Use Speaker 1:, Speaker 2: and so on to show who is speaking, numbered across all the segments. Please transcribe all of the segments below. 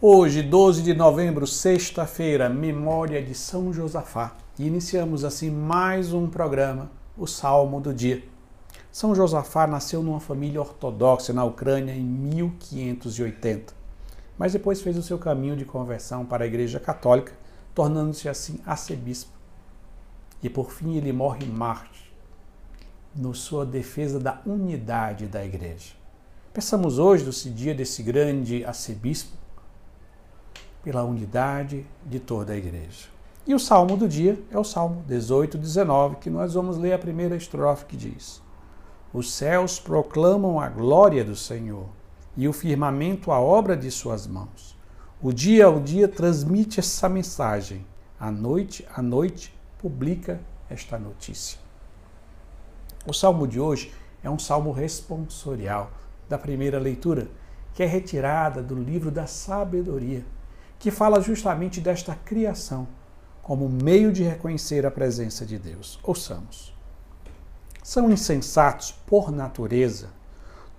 Speaker 1: Hoje, 12 de novembro, sexta-feira, memória de São Josafá. E iniciamos assim mais um programa, o Salmo do Dia. São Josafá nasceu numa família ortodoxa na Ucrânia em 1580, mas depois fez o seu caminho de conversão para a Igreja Católica, tornando-se assim arcebispo. E por fim ele morre mártir, na sua defesa da unidade da Igreja. Pensamos hoje, nesse dia desse grande arcebispo, pela unidade de toda a igreja. E o salmo do dia é o salmo 18, 19, que nós vamos ler a primeira estrofe que diz: Os céus proclamam a glória do Senhor e o firmamento a obra de suas mãos. O dia ao dia transmite essa mensagem, a noite a noite publica esta notícia. O salmo de hoje é um salmo responsorial da primeira leitura, que é retirada do livro da sabedoria que fala justamente desta criação como meio de reconhecer a presença de Deus. Ouçamos. São insensatos por natureza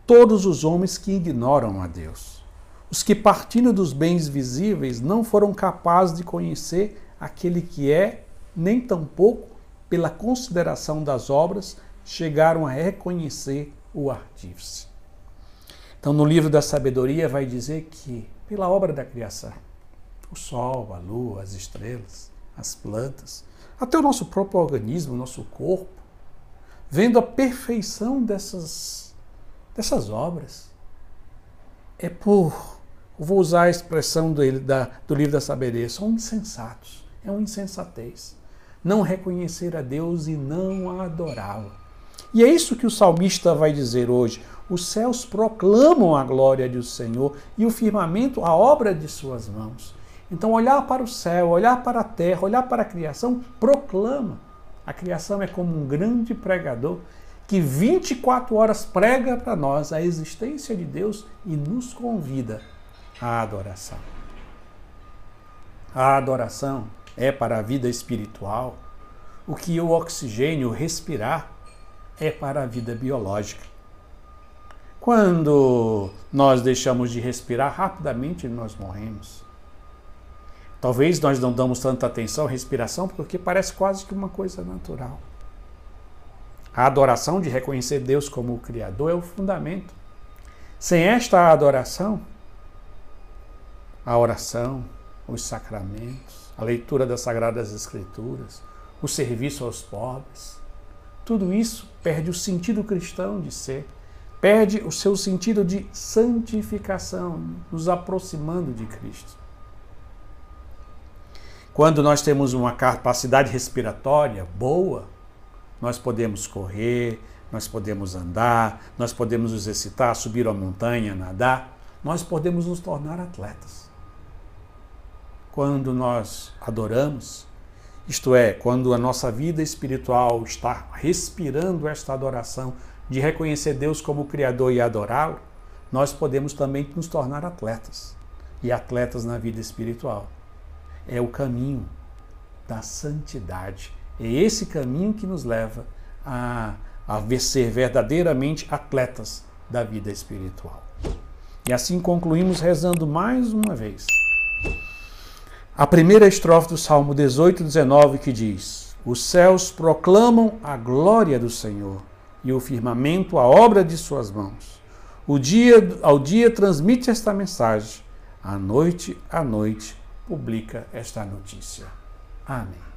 Speaker 1: todos os homens que ignoram a Deus. Os que, partindo dos bens visíveis, não foram capazes de conhecer aquele que é, nem tampouco, pela consideração das obras, chegaram a reconhecer o artífice. Então, no livro da sabedoria, vai dizer que, pela obra da criação, o sol, a lua, as estrelas, as plantas, até o nosso próprio organismo, o nosso corpo, vendo a perfeição dessas, dessas obras. É por, vou usar a expressão do, da, do livro da sabedoria, são insensatos, é uma insensatez. Não reconhecer a Deus e não adorá-lo. E é isso que o salmista vai dizer hoje. Os céus proclamam a glória do Senhor e o firmamento a obra de suas mãos. Então, olhar para o céu, olhar para a terra, olhar para a criação, proclama. A criação é como um grande pregador que 24 horas prega para nós a existência de Deus e nos convida à adoração. A adoração é para a vida espiritual o que o oxigênio, respirar, é para a vida biológica. Quando nós deixamos de respirar, rapidamente nós morremos. Talvez nós não damos tanta atenção à respiração porque parece quase que uma coisa natural. A adoração de reconhecer Deus como o Criador é o fundamento. Sem esta adoração, a oração, os sacramentos, a leitura das Sagradas Escrituras, o serviço aos pobres, tudo isso perde o sentido cristão de ser, perde o seu sentido de santificação, nos aproximando de Cristo. Quando nós temos uma capacidade respiratória boa, nós podemos correr, nós podemos andar, nós podemos nos exercitar, subir a montanha, nadar, nós podemos nos tornar atletas. Quando nós adoramos, isto é, quando a nossa vida espiritual está respirando esta adoração de reconhecer Deus como Criador e adorá-lo, nós podemos também nos tornar atletas e atletas na vida espiritual é o caminho da santidade. É esse caminho que nos leva a, a ser verdadeiramente atletas da vida espiritual. E assim concluímos rezando mais uma vez. A primeira estrofe do Salmo 18, 19, que diz: Os céus proclamam a glória do Senhor e o firmamento a obra de suas mãos. O dia ao dia transmite esta mensagem, a noite à noite publica esta notícia. Amém.